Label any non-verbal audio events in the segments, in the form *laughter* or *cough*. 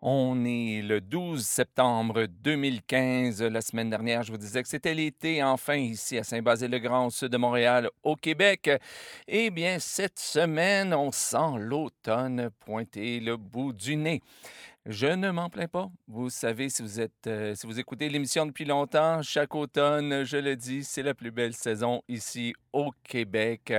On est le 12 septembre 2015. La semaine dernière, je vous disais que c'était l'été enfin ici à Saint-Basile-le-Grand, au sud de Montréal, au Québec. Eh bien, cette semaine, on sent l'automne pointer le bout du nez. Je ne m'en plains pas. Vous savez, si vous êtes, euh, si vous écoutez l'émission depuis longtemps, chaque automne, je le dis, c'est la plus belle saison ici au Québec.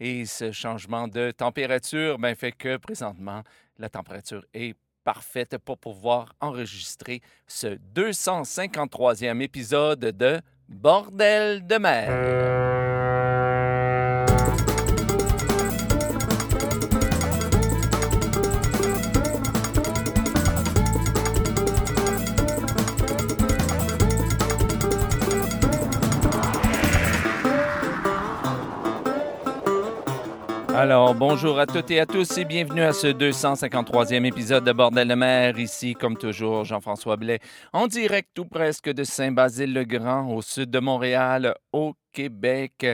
Et ce changement de température ben, fait que présentement, la température est parfaite pour pouvoir enregistrer ce 253e épisode de Bordel de mer. Alors, bonjour à toutes et à tous et bienvenue à ce 253e épisode de Bordel de mer. Ici, comme toujours, Jean-François Blais, en direct tout presque de Saint-Basile-le-Grand, au sud de Montréal, au Québec.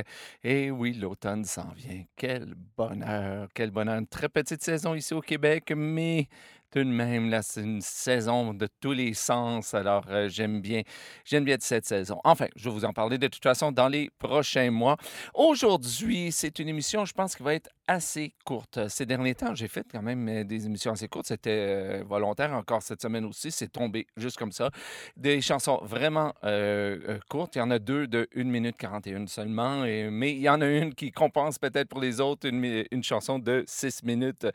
Et oui, l'automne s'en vient. Quel bonheur, quel bonheur. Une très petite saison ici au Québec, mais tout de même, là, c'est une saison de tous les sens. Alors, euh, j'aime bien, j'aime bien cette saison. Enfin, je vais vous en parler de toute façon dans les prochains mois. Aujourd'hui, c'est une émission, je pense, qui va être assez courte. Ces derniers temps, j'ai fait quand même euh, des émissions assez courtes. C'était euh, volontaire encore cette semaine aussi. C'est tombé juste comme ça. Des chansons vraiment courtes. Il y en a deux de 1 minute 41 seulement. Mais il y en a une qui compense peut-être pour les autres une, une chanson de 6 minutes.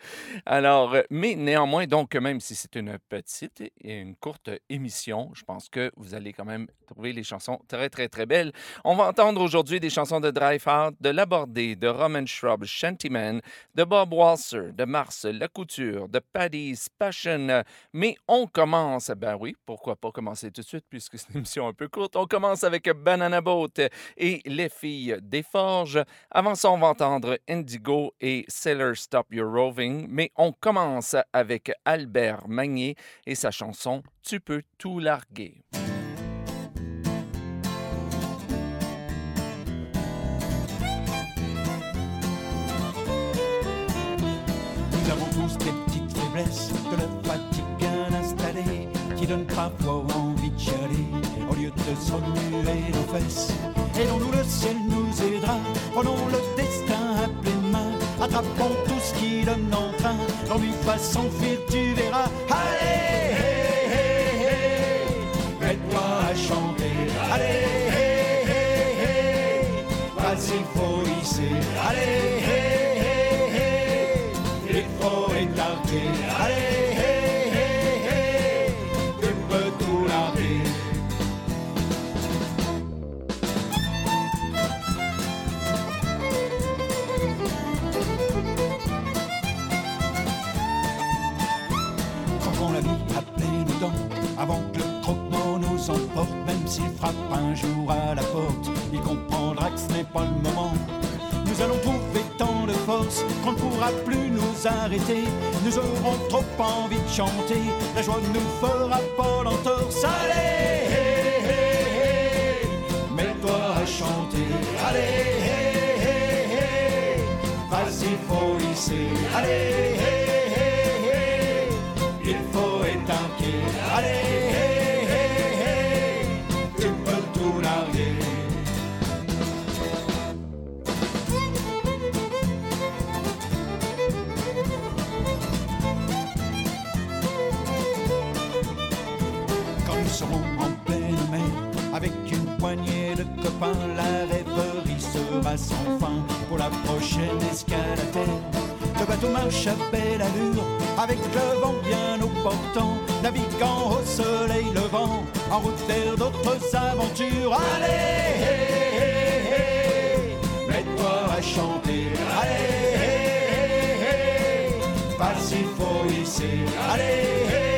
Alors, mais néanmoins, donc, même si c'est une petite et une courte émission, je pense que vous allez quand même trouver les chansons très, très, très belles. On va entendre aujourd'hui des chansons de Drive Hard, de Labordé, de Roman Shrub, Shantyman, de Bob Walser, de Mars Lacouture, de Paddy's Passion. Mais on commence, ben oui, pourquoi pas commencer tout de suite puisque c'est une émission un peu courte. On commence avec Banana Boat et Les filles des forges. Avant ça, on va entendre Indigo et Sailor Stop Your Roving. Mais on commence avec Albert Magnier et sa chanson Tu peux tout larguer. Nous avons tous des petites faiblesses, de la fatigue installée, qui donnent parfois envie de chialer, au lieu de se remuer nos fesses. Aidons-nous, le ciel nous aidera, prenons le destin à pleine main, attrapons fasse s'enfuir, tu verras. Allez, hé, hé, hé, mets-toi à chanter, allez, hé, hé, hé, vas-y, faut hisser, allez, un jour à la porte, il comprendra que ce n'est pas le moment. Nous allons trouver tant de force qu'on ne pourra plus nous arrêter. Nous aurons trop envie de chanter, la joie ne nous fera pas l'entorse. Allez, hé, hé, hé, mets-toi à chanter. Allez, vas-y, faut hisser. Allez, le vent bien au portant, naviguant au soleil levant, en route vers d'autres aventures. Allez, hé, hé, hé, mets-toi à chanter. Allez, hé, vas-y, faut hisser. Allez,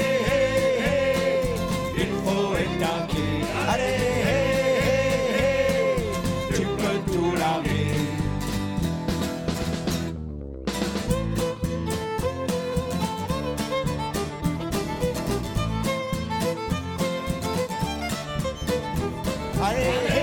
Allez,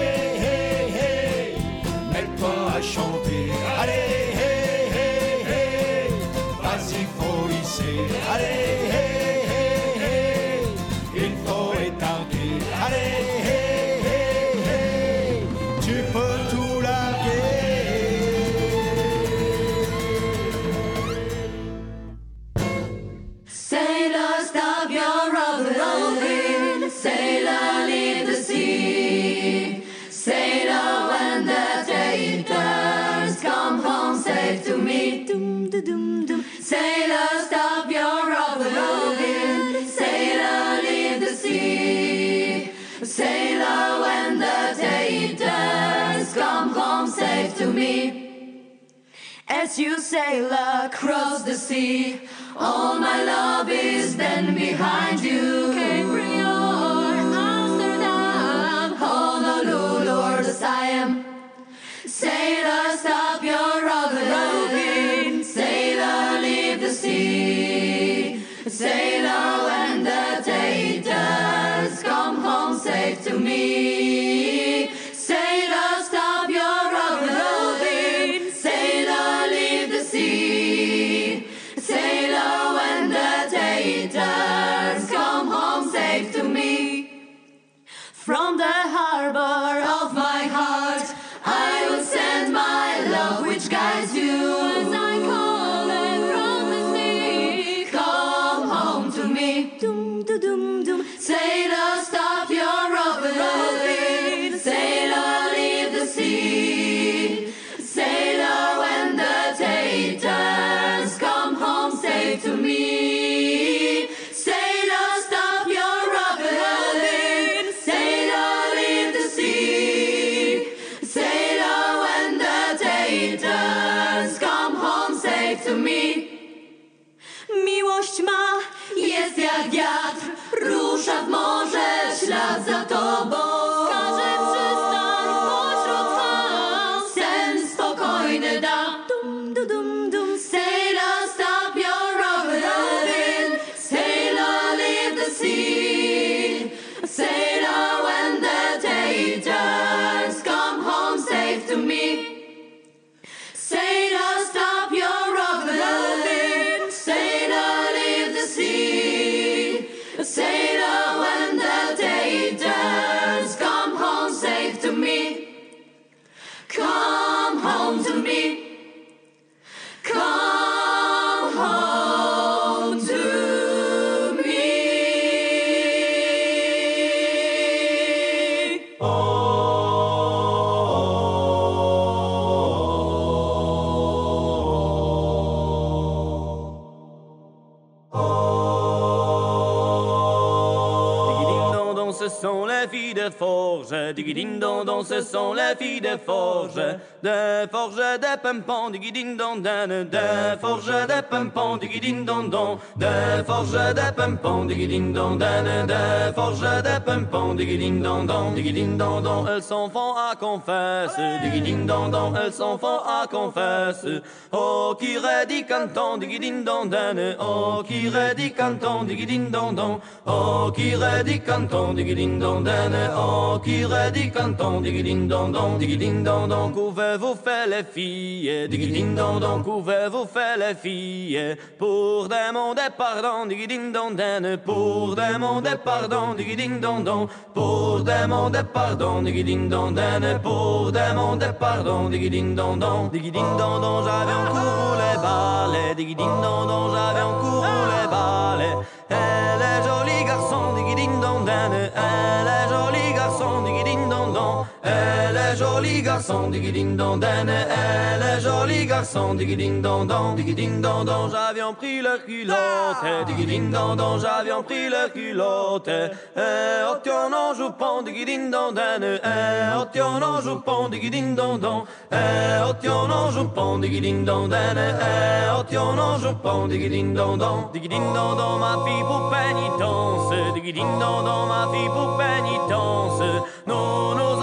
As you sail across the sea, all my love is then behind you. Cape Rio, Amsterdam, Honolulu, or the Siam. Sailor, stop your ce sont les filles de forge. De forge de pimpon, digidindondon. De forge de pimpon, digidindondon. De forge de pimpon, digidindondon. De forge de pimpon, digidindondon. Digidindondon, elles s'en font à confesse. Digidindondon, elles s'en font à confesse. Oh, qui redit canton, digidindondon. Oh, qui redit canton, digidindondon. Oh, qui redit canton, digidindondon. Oh, qui redit canton, digidindondon. Digidindondon, qu'ouvez-vous fait les filles? Digidindondon, qu'ouvez-vous fait les filles? Pour demander pardon, digidindondon. Pour demander pardon, digidindondon. Pour demander pardon, digidindondon. Pour demander pardon, digidindondon. Digidindondon, j'avais en cours les balais. Digidindondon, j'avais en cours les balais. Elle est jolie garçon, digidindondon. Elle est jolie Elle est jolie garçon, digidindondon. Elle est jolie garçon, digidindondon. Digidindondon, j'avions pris le culotte. Digidindondon, j'avions pris le culotte. Eh, oh, tion, non, joue pont, digidindondon. Eh, oh, tion, non, joue pont, digidindondon. Eh, oh, tion, non, joue pont, digidindondon. Eh, oh, tion, non, joue pont, digidindondon. Digidindondon, ma fille pour pénitence. Digidindondon, ma fille pour pénitence. Nous nous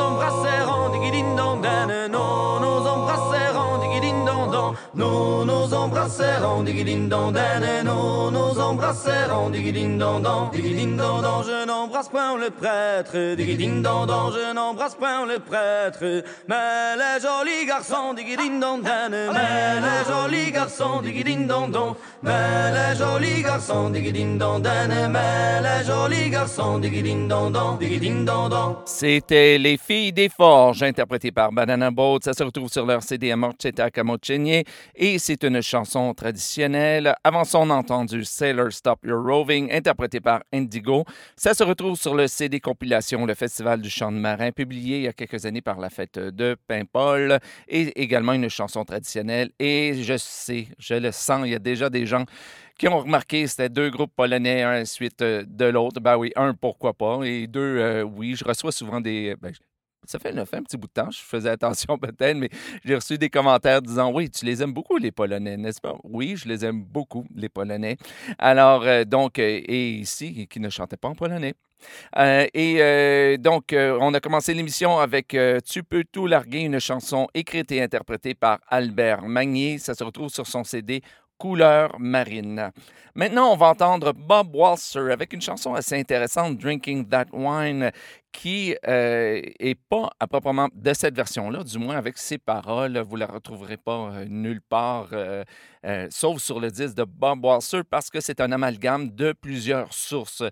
Nous nous embrasserons, digidindondon. Nous nous embrasserons, digidindondon. Digidindondon, je n'embrasse point le prêtre. Digidindondon, je n'embrasse point le prêtre. Mais les jolis garçons, digidindondon. Mais les jolis garçons, digidindondon. Mais les jolis garçons, digidindondon. Mais les jolis garçons, digidindondon. Digidindondon. C'était Les filles des forges, interprétées par Banana Boat. Ça se retrouve sur leur CD Amorcheta Camochenye et c'est une chanson traditionnelle. Avant ça, on a entendu Sailor Stop Your Roving, interprété par Indigo. Ça se retrouve sur le CD compilation Le Festival du chant de marin, publié il y a quelques années par la fête de Paimpol, et également une chanson traditionnelle. Et je sais, je le sens, il y a déjà des gens qui ont remarqué c'était deux groupes polonais, un suite euh, de l'autre. Ben oui, un, pourquoi pas. Et deux, euh, oui, je reçois souvent des. ben, ça fait, un petit bout de temps, je faisais attention *laughs* peut-être, mais j'ai reçu des commentaires disant Oui, tu les aimes beaucoup, les Polonais, n'est-ce pas? Oui, je les aime beaucoup, les Polonais. Alors, euh, donc, euh, et ici, qui ne chantait pas en polonais. Euh, et donc, on a commencé l'émission avec Tu peux tout larguer, une chanson écrite et interprétée par Albert Magnier. Ça se retrouve sur son CD Couleur marine. Maintenant, on va entendre Bob Walser avec une chanson assez intéressante, Drinking That Wine, qui euh, est pas à proprement de cette version-là, du moins avec ses paroles. Vous la retrouverez pas euh, nulle part, euh, euh, sauf sur le disque de Bob Walser, parce que c'est un amalgame de plusieurs sources.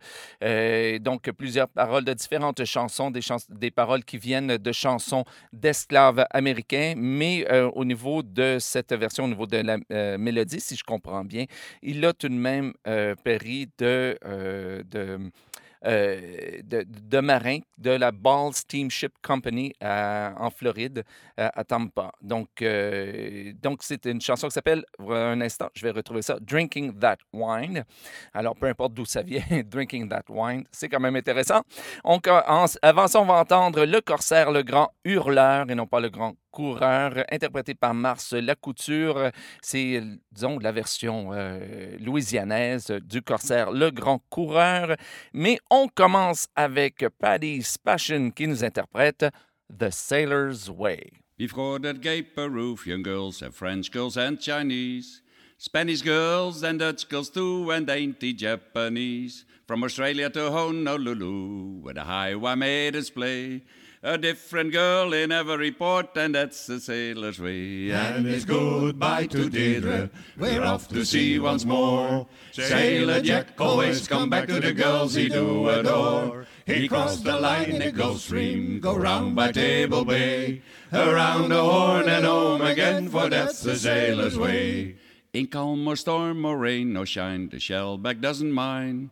Euh, donc, plusieurs paroles de différentes chansons, des, paroles qui viennent de chansons d'esclaves américains, mais euh, au niveau de cette version, au niveau de la euh, mélodie, si je comprends bien, il a tout de même euh, péri euh, de, euh, de, de marins de la Ball Steamship Company en Floride, à, Tampa. Donc, euh, donc c'est une chanson qui s'appelle, un instant, je vais retrouver ça, Drinking That Wine. Alors, peu importe d'où ça vient, *laughs* Drinking That Wine, c'est quand même intéressant. On, en- avant ça, on va entendre Le Corsaire, le grand hurleur, et non pas le grand coureur, interprété par Mars Lacouture. C'est, euh, disons, la version euh, louisianaise du Corsaire, le grand coureur. Mais on commence avec Paddy's Passion qui nous interprète The Sailor's Way. Before that gay Peruvian girls have French girls and Chinese, Spanish girls and Dutch girls too, and dainty Japanese. From Australia to Honolulu, where the highway maidens play. A different girl in every port, and that's the sailor's way. And it's goodbye to Deirdre. We're off to sea once more. Sailor Jack always come back to the girls he do adore. He crossed the line in the Gulf Stream, go round by Table Bay, around the Horn and home again, for that's the sailor's way. In calm or storm or rain or shine, the shellback doesn't mind.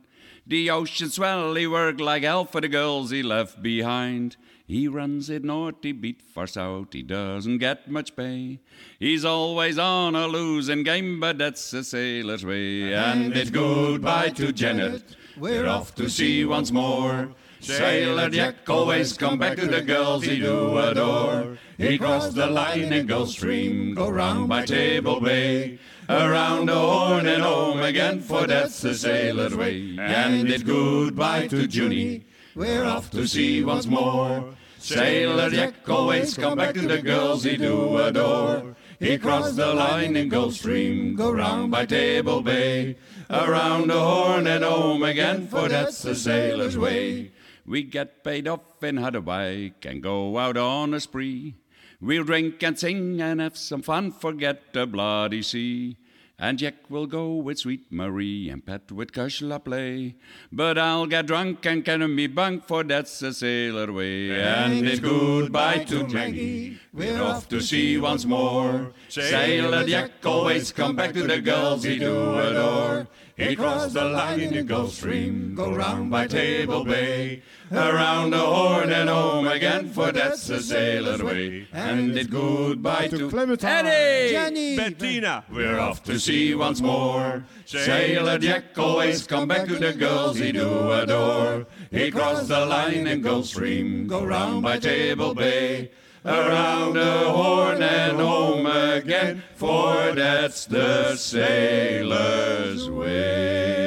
The ocean swell, he worked like hell for the girls he left behind. He runs it north, he beat far south, he doesn't get much pay. He's always on a losing game, but that's a sailor's way. And it's goodbye to Janet. We're off to sea once more. Sailor Jack always come back to the girls he do adore. He crossed the line in Gulf Stream, go round by Table Bay, around the Horn and home again, for that's the sailor's way. And it's goodbye to Junie. We're off to sea once more. Sailor Jack always come back to the girls he do adore. He crossed the line in Gulf Stream, go round by Table Bay, around the Horn and home again, for that's the sailor's way. We get paid off in Hawaii and go out on a spree. We'll drink and sing and have some fun, forget the bloody sea. And Jack will go with sweet Marie and Pat with Cushla play. But I'll get drunk and carry me bunk, for that's the sailor way. And it's goodbye to Maggie. We're off to sea once more. Sailor Jack always come back to the girls he do adore. He crossed the line in the Gulf Stream, go round by Table Bay, around the Horn and home again, for that's the sailor's way. And it's goodbye to Clementine. Eddie! Bettina. We're off to sea once more. Sailor Jack always come back to the girls he do adore. He crossed the line in Gulf Stream, go round by Table Bay, around the Horn and home again, for that's the sailor's way.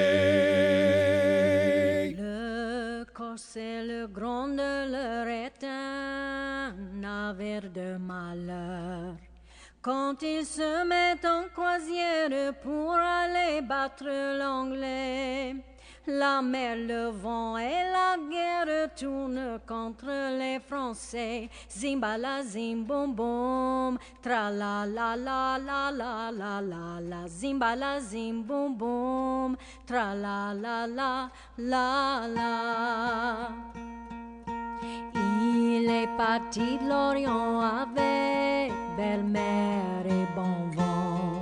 Le corset, le grand de leur est un navire de malheur. Quand il se met en croisière pour aller battre l'anglais, la mer, le vent et la guerre tournent contre les Français. Zimbala, zim, boum, boum, tra la la la la la la la la. Zimbala, zim, boum, boum, tra la la la la la. Il est parti de l'Orient avec belle-mère et bon vent.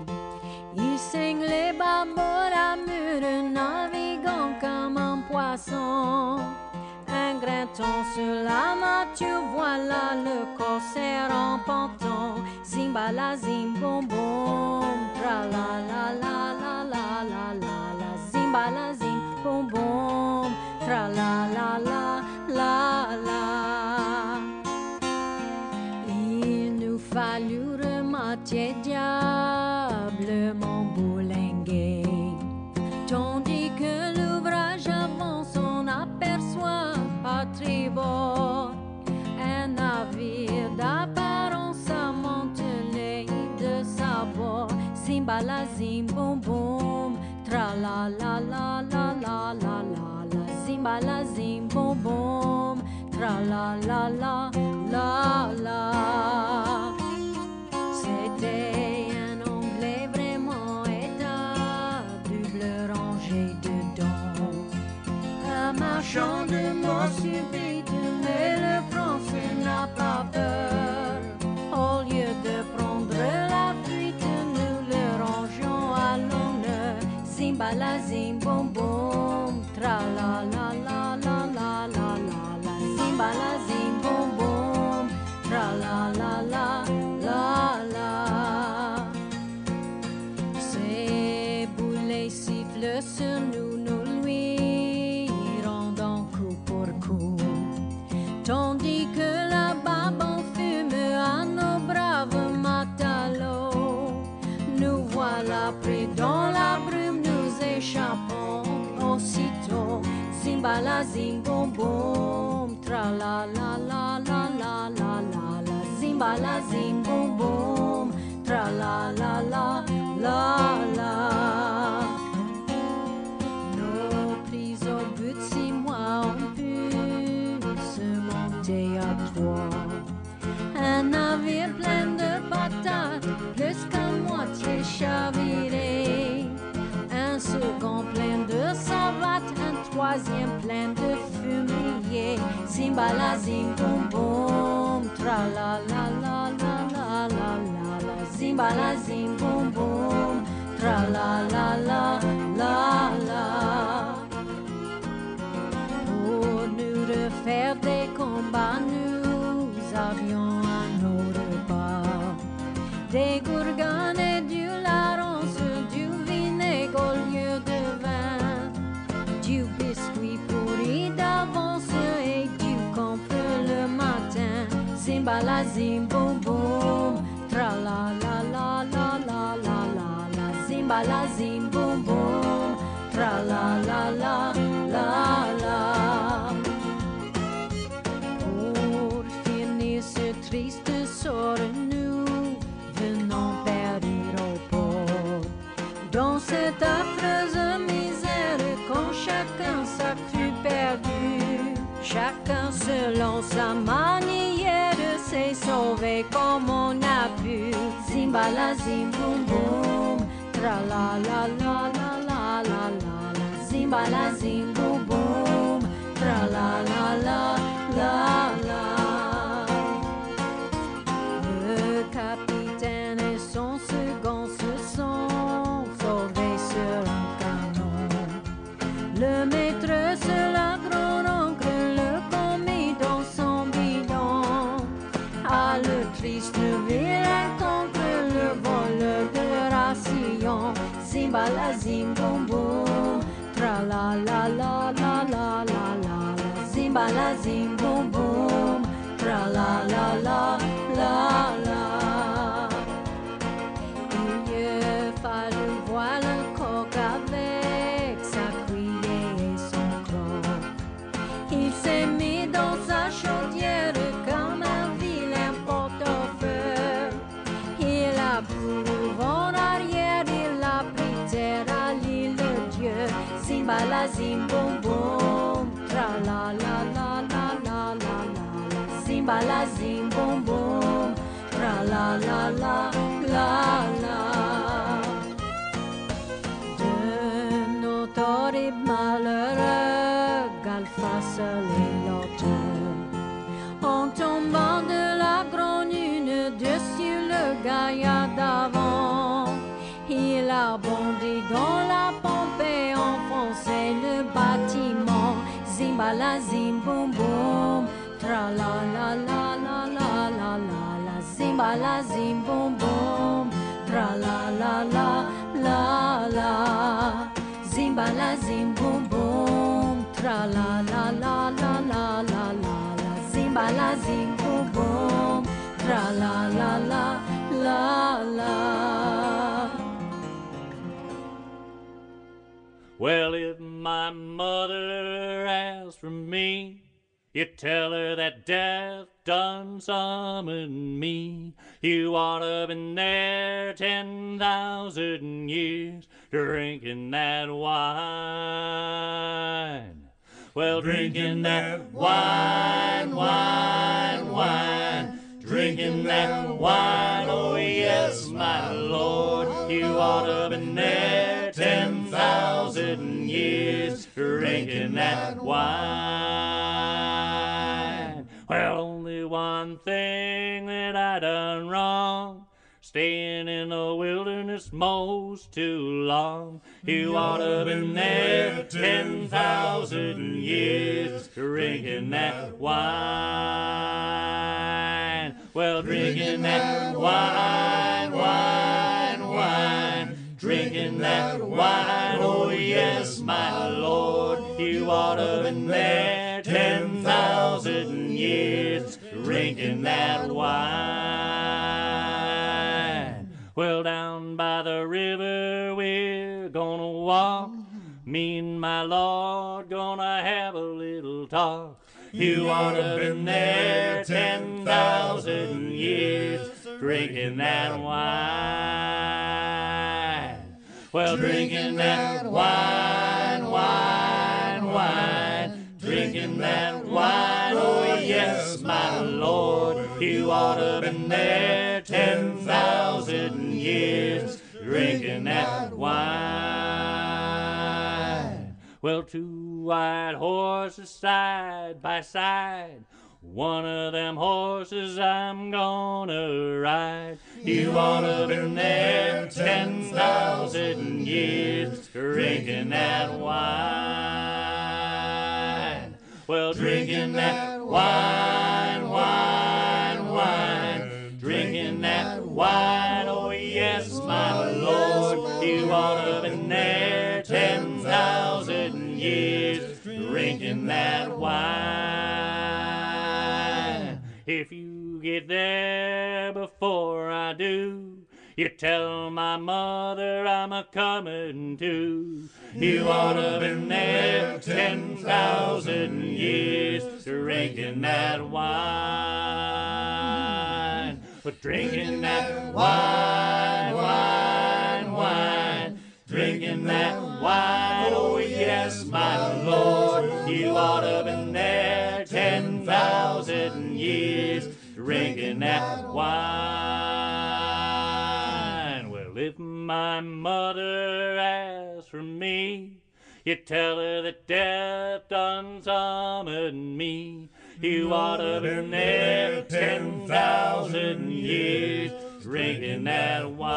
Il saigne les barbeaux à mur, naviguant comme un poisson. Un grinton sur la mâture, voilà le corsaire en panton. Zimbala, zimboum, tra la la la la la la la la. Zim, tra la la la la la. Il nous fallut remater Zim tra la la la la la la la zim boum boum, tra la la la la. C'était un anglais vraiment établi, rangé dedans. Un marchand de boum, tra la la la la la. Pour finir ce triste sort, nous venons périr au port. Dans cette affreuse misère, quand chacun s'a cru perdu, chacun selon sa manière s'est sauvé comme on a pu. Zimba la zim boum boum, tra la la la la la la la la. Zimba la zim boum boum, tra la la la la la. Le capitaine et son second se sont sauvés sur un canon. Le balazim, boom boom, tra la la la. La. Simba la zim boum boum, tra la la la la la. De notre horrible malheureux, Galfa seul et l'auteur. En tombant de la lune dessus le gaillard d'avant, il a bondi dans la pompe et enfoncé le bâtiment. Zimba la zim Tra la la la la la la la la zimba la zim bom bom. Tra la la la la la zimba la zim bom bom. Tra la la la la la la la la zimba la zim bom bom. Tra la la la la la. Well, if my mother asked for me you tell her that death done summoned me. You ought to been there ten thousand years, drinking that wine. Well, drinking that wine, wine, wine, drinking that wine, oh yes, my Lord, you ought to been there ten thousand years, drinking that wine. I done wrong. Staying in the wilderness most too long. You ought to have been there ten thousand years, drinking that wine. Well, drinking that wine, wine, wine, drinking that wine. Oh, oh yes, my Lord, you ought to have been there ten thousand years, drinking that wine. Well, down by the river we're gonna walk. Mm-hmm. Me and my Lord gonna have a little talk. You ought to been there ten thousand years, drinking that wine. Well, drinking that wine, wine, wine, drinking that wine. Oh yes, my Lord, you ought to been there ten thousand years, drinking that wine. Well, two white horses side by side. One of them horses I'm gonna ride. You ought to been there ten thousand years, drinking that wine. Well, drinking that wine, wine. Oh yes, my Lord, you ought to have been there ten thousand years, drinking that wine. If you get there before I do, you tell my mother I'm a comin' too. You ought to have been there ten thousand years, drinking that wine. But drinking that wine, wine, wine, drinking that wine. Oh yes, my Lord, you ought to have been there ten thousand years, drinking that wine. Well, if my mother asks for me, you tell her that death done summoned me. You ought to have been there ten thousand years, drinking that wine,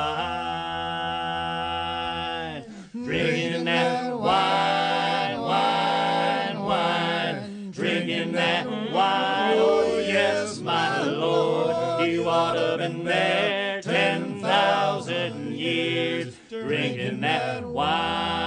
drinking that wine, wine, wine, drinking that wine. Oh yes, my Lord, you ought to have been there ten thousand years, drinking that wine,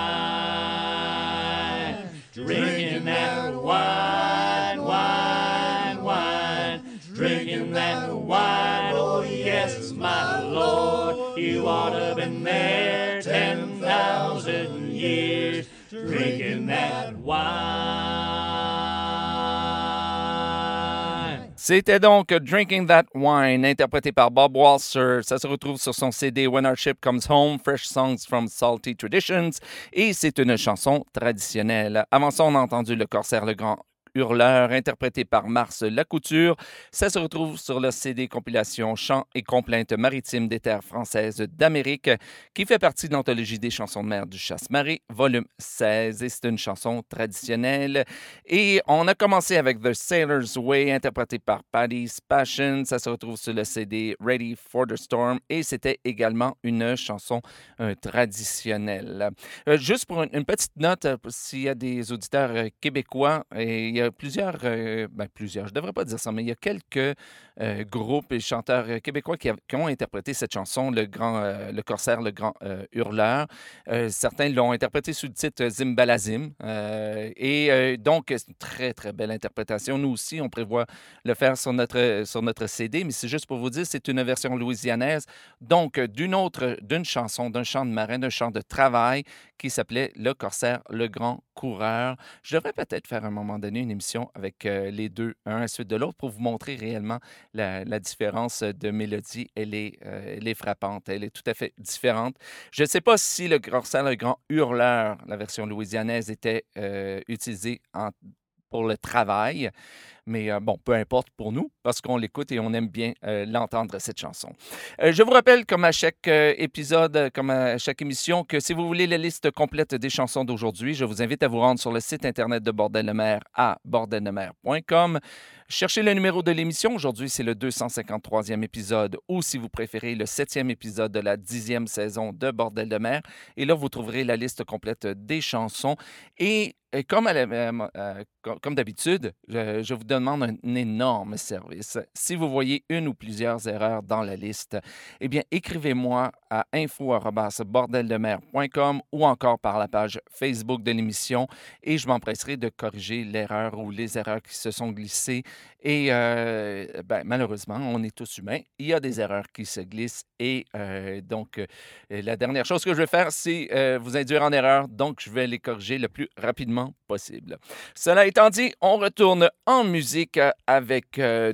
C'était donc Drinking That Wine, interprété par Bob Walser. Ça se retrouve sur son CD When Our Ship Comes Home, Fresh Songs from Salty Traditions, et c'est une chanson traditionnelle. Avant ça, on a entendu le Corsaire le Grand Hurleur, interprété par Mars Lacouture. Ça se retrouve sur le CD compilation Chants et complaintes maritimes des terres françaises d'Amérique, qui fait partie de l'anthologie des chansons de mer du Chasse-Marée, volume 16. Et c'est une chanson traditionnelle. Et on a commencé avec The Sailor's Way, interprété par Paddy's Passion. Ça se retrouve sur le CD Ready for the Storm. Et c'était également une chanson euh, traditionnelle. Euh, juste pour une, petite note, euh, s'il y a des auditeurs québécois, et y a plusieurs, euh, ben, plusieurs, je ne devrais pas dire ça, mais il y a quelques euh, groupes et chanteurs euh, québécois qui, ont interprété cette chanson, Le Grand, le Corsaire, le Grand Hurleur. Certains l'ont interprété sous le titre Zimbalazim. Et donc, c'est une très, très belle interprétation. Nous aussi, on prévoit le faire sur notre, sur notre CD, mais c'est juste pour vous dire, c'est une version louisianaise, donc d'une autre, d'une chanson, d'un chant de marin, d'un chant de travail qui s'appelait Le Corsaire, le Grand Coureur. Je devrais peut-être faire à un moment donné une émission avec euh, les deux, un à la suite de l'autre, pour vous montrer réellement la, différence de mélodie. Elle est, euh, frappante, elle est tout à fait différente. Je ne sais pas si le le Grand Hurleur, la version louisianaise, était euh, utilisée pour le travail. Mais euh, bon, peu importe pour nous, parce qu'on l'écoute et on aime bien euh, l'entendre, cette chanson. Euh, je vous rappelle, comme à chaque épisode, comme à chaque émission, que si vous voulez la liste complète des chansons d'aujourd'hui, je vous invite à vous rendre sur le site Internet de Bordel de mer à bordeldemer.com. Cherchez le numéro de l'émission. Aujourd'hui, c'est le 253e épisode ou, si vous préférez, le 7e épisode de la 10e saison de Bordel de mer. Et là, vous trouverez la liste complète des chansons. Et, comme d'habitude, je, je vous demande un énorme service. Si vous voyez une ou plusieurs erreurs dans la liste, eh bien, écrivez-moi à info.bordeldemer.com ou encore par la page Facebook de l'émission et je m'empresserai de corriger l'erreur ou les erreurs qui se sont glissées. Et euh, ben, malheureusement, on est tous humains. Il y a des erreurs qui se glissent et euh, donc euh, la dernière chose que je vais faire, c'est euh, vous induire en erreur. Donc, je vais les corriger le plus rapidement possible. Cela étant dit, on retourne en musique euh, avec euh,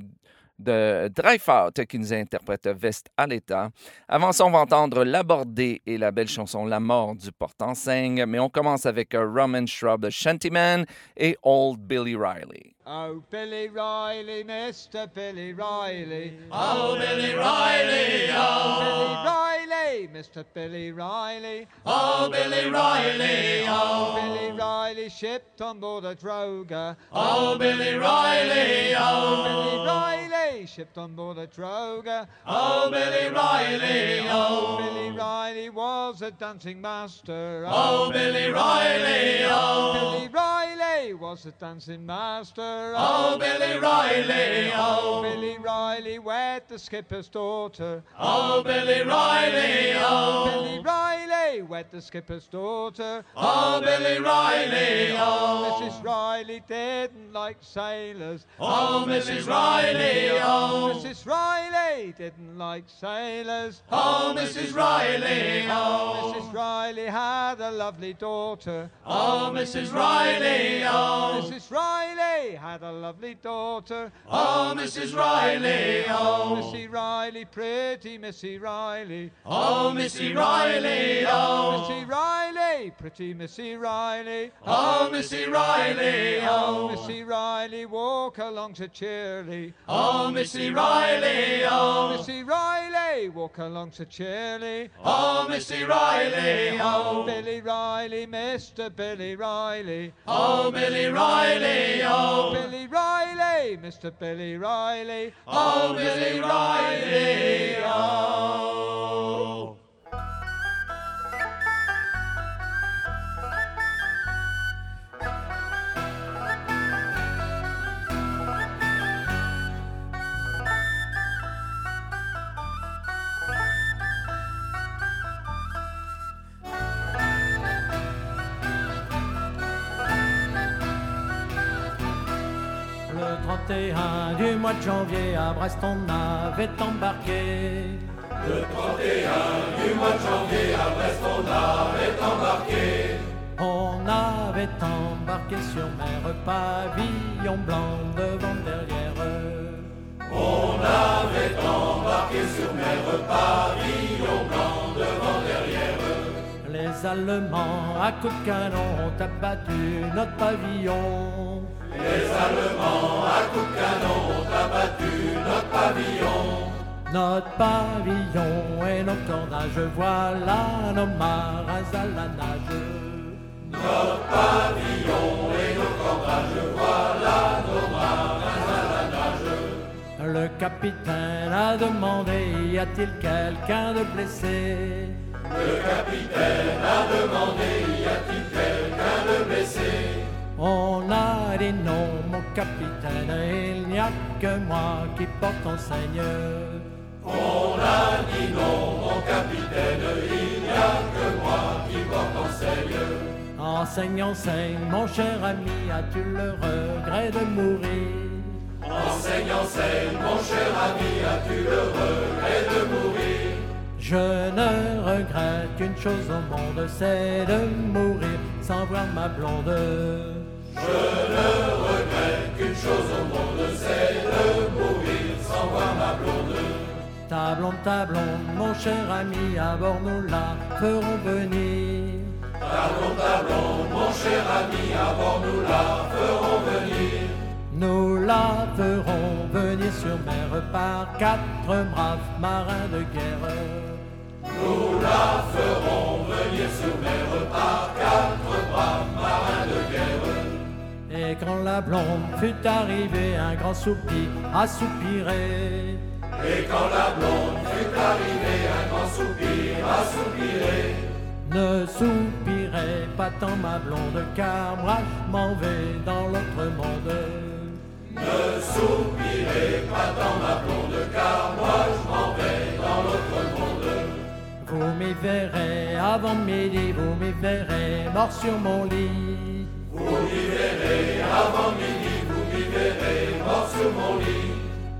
de Dryfout qui nous interprète Veste à l'état. Avant ça, on va entendre L'Abordé et la belle chanson La mort du porte-enseigne. Mais on commence avec euh, Roman Shrub, Shantyman et Old Billy Riley. Oh, Billy Riley, Mr. Billy Riley. Oh, Billy Riley, oh. Billy Riley, Mr. Billy Riley. Oh, Billy Riley, oh. Billy Riley shipped on board a droga. Oh, Billy Riley, oh. Billy Riley shipped on board a droga. Oh, Billy Riley, oh. Billy Riley was a dancing master. Oh, Billy Riley, oh. Billy Riley was a dancing master. Oh, Billy Riley, oh. Billy Riley wed the skipper's daughter. Oh, Billy Riley, oh. Billy Riley wed the skipper's daughter. Oh, Billy Riley, oh. Mrs. Riley didn't like sailors. Oh, Mrs. Riley, oh. Mrs. Riley didn't like sailors. Oh, Mrs. Riley, oh. Mrs. Riley had a lovely daughter. Oh, Mrs. Riley, oh. Mrs. Riley had a lovely daughter. Oh, Mrs. Riley, oh. Missy Riley, pretty Missy Riley. Oh, Missy Riley, oh. Missy Riley, pretty Missy Riley. Oh, Missy Riley, oh. Missy Riley, walk along so cheerily. Oh, Missy Riley, oh. Missy Riley, walk along so cheerily. Oh, Missy Riley, oh. Billy Riley, Mr. Billy Riley. Oh, Billy Riley, oh. Oh. Billy Riley, Mr. Billy Riley. Oh, Billy Riley, oh. 31 du mois de janvier à Brest on avait embarqué. Le 31 du mois de janvier à Brest, on avait embarqué. On avait embarqué sur mer pavillon blanc devant derrière. On avait embarqué sur mer pavillon blanc devant derrière. Les Allemands à coups de canon ont abattu notre pavillon. Les Allemands à coups de canon ont abattu notre pavillon. Notre pavillon et nos cordages, voilà nos marins à la nage. Notre pavillon et nos cordages, voilà nos marins à la nage. Le capitaine a demandé, y a-t-il quelqu'un de blessé? Le capitaine a demandé, y a-t-il quelqu'un de blessé? On a dit non, mon capitaine, il n'y a que moi qui porte ton Seigneur. On a dit non, mon capitaine, il n'y a que moi qui porte Seigneur. Enseigne, enseigne, mon cher ami, as-tu le regret de mourir? Enseigne, enseigne, mon cher ami, as-tu le regret de mourir? Je ne regrette qu'une chose au monde, c'est de mourir sans voir ma blonde. Je ne regrette qu'une chose au monde, c'est de mourir sans voir ma blonde. Ta blonde, mon cher ami, à bord nous la ferons venir. Ta blonde, mon cher ami, à bord nous la ferons venir. Nous la ferons venir sur mer par quatre braves marins de guerre. Nous la ferons venir sur mer par quatre braves marins de guerre. Et quand la blonde fut arrivée, un grand soupir a soupiré. Et quand la blonde fut arrivée, un grand soupir a soupiré. Ne soupirez pas tant ma blonde, car moi je m'en vais dans l'autre monde. Ne soupirez pas tant ma blonde, car moi je m'en vais. Vous m'y verrez avant midi, vous m'y verrez mort sur mon lit. Vous m'y verrez avant midi, vous m'y verrez mort sur mon lit.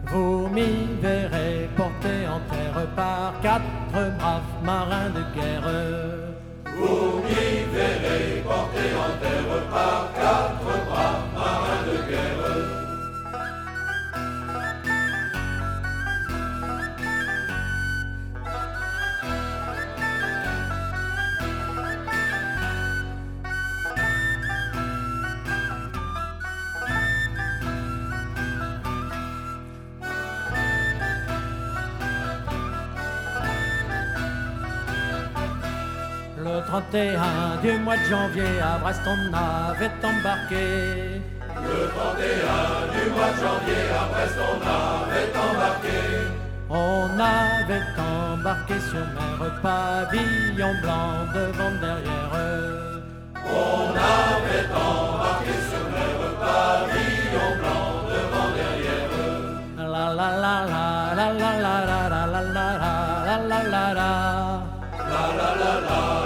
Vous m'y verrez porté en terre par quatre braves marins de guerre. Vous m'y verrez porté en terre par quatre 31 du mois de janvier à Brest on avait embarqué. Le 31 du mois de janvier à Brest on avait embarqué. On avait embarqué sur mer pavillon blanc devant derrière. On avait embarqué sur mer pavillon blanc devant derrière. La la la la la la la la la la la la la la la La la la la la la la la la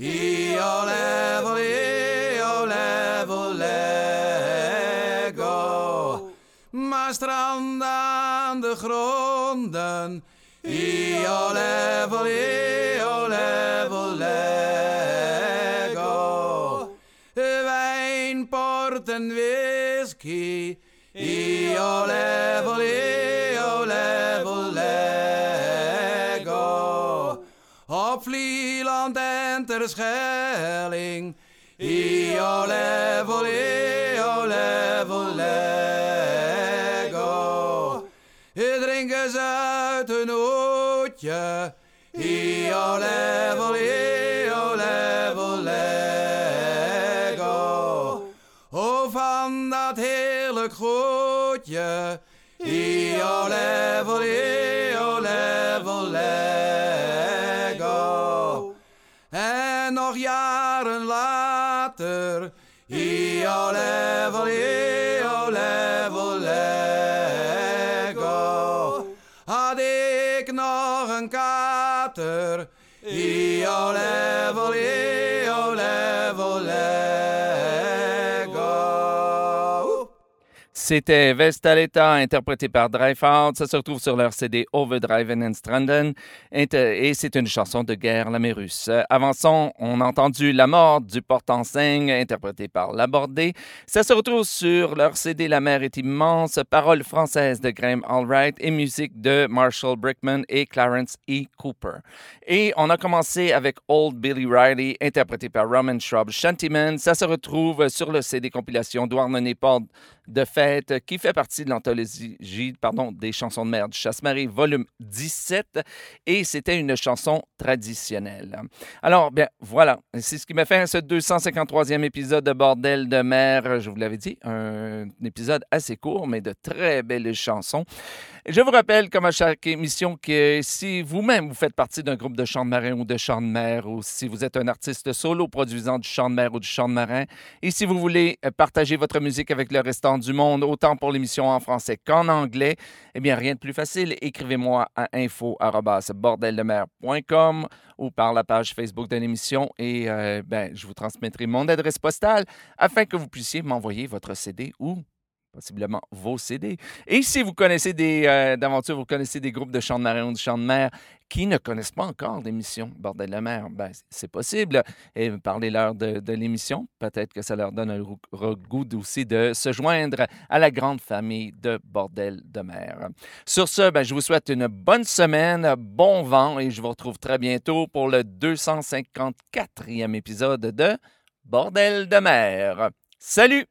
He o level, he o level, lego. Maar strand aan de gronden. He o level, he o level, lego. Wijn, port en whisky. He o level, he Terschelling, io levo io levo lego. Drinken ze uit een hoedje, io levo io levo lego. Oh, van dat heerlijk goedje, io levo io nog jaren later, io levo C'était Vestaleta, interprété par Dreyfus. Ça se retrouve sur leur CD Overdriven and Stranden. Et c'est une chanson de guerre lamérus. Avant ça, on a entendu La mort du porte-enseigne, interprété par Labordé. Ça se retrouve sur leur CD La mer est immense, paroles françaises de Graham Allwright et musique de Marshall Brickman et Clarence E. Cooper. Et on a commencé avec Old Billy Riley, interprété par Roman Shrub Shantyman. Ça se retrouve sur le CD compilation Douarnenez Paul de fête qui fait partie de l'anthologie pardon, des chansons de mer du Chasse-Marie, volume 17, et c'était une chanson traditionnelle. Alors, bien, voilà, c'est ce qui m'a fait ce 253e épisode de Bordel de mer. Je vous l'avais dit, un épisode assez court, mais de très belles chansons. Je vous rappelle, comme à chaque émission, que si vous-même vous faites partie d'un groupe de chant de marin ou de chant de mer, ou si vous êtes un artiste solo produisant du chant de mer ou du chant de marin, et si vous voulez partager votre musique avec le restant du monde, autant pour l'émission en français qu'en anglais, eh bien, rien de plus facile. Écrivez-moi à info.bordeldemer.com ou par la page Facebook de l'émission et euh, ben, je vous transmettrai mon adresse postale afin que vous puissiez m'envoyer votre CD ou possiblement vos CD. Et si vous connaissez des euh, d'aventures, vous connaissez des groupes de chants de marin ou de chants de mer qui ne connaissent pas encore l'émission Bordel de mer, ben, c'est possible. Et parlez-leur de, de l'émission. Peut-être que ça leur donne un goût aussi de se joindre à la grande famille de Bordel de mer. Sur ce, ben, je vous souhaite une bonne semaine, bon vent et je vous retrouve très bientôt pour le 254e épisode de Bordel de mer. Salut!